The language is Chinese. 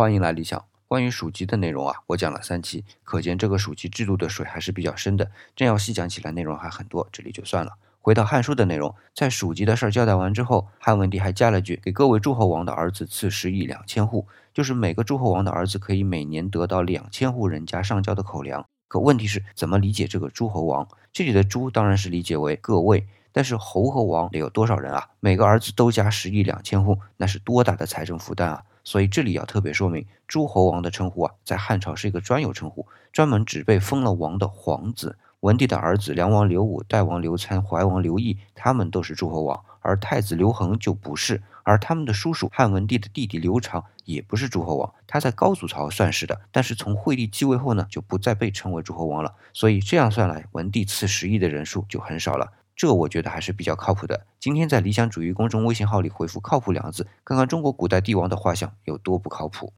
欢迎来理想。关于属籍的内容啊，我讲了三期，可见这个属籍制度的水还是比较深的。真要细讲起来，内容还很多，这里就算了。回到《汉书》的内容，在属籍的事儿交代完之后，汉文帝还加了句：“给各位诸侯王的儿子赐十亿两千户，就是每个诸侯王的儿子可以每年得到两千户人家上交的口粮。”可问题是怎么理解这个诸侯王？这里的“诸”当然是理解为各位。但是侯和王得有多少人啊？每个儿子都加十亿两千户，那是多大的财政负担啊！所以这里要特别说明，诸侯王的称呼啊，在汉朝是一个专有称呼，专门只被封了王的皇子。文帝的儿子梁王刘武、代王刘参、怀王刘义，他们都是诸侯王，而太子刘恒就不是。而他们的叔叔汉文帝的弟弟刘长也不是诸侯王，他在高祖朝算是的，但是从惠帝继位后呢，就不再被称为诸侯王了。所以这样算来，文帝赐十亿的人数就很少了。这我觉得还是比较靠谱的。今天在理想主义公众微信号里回复“靠谱”两个字，看看中国古代帝王的画像有多不靠谱。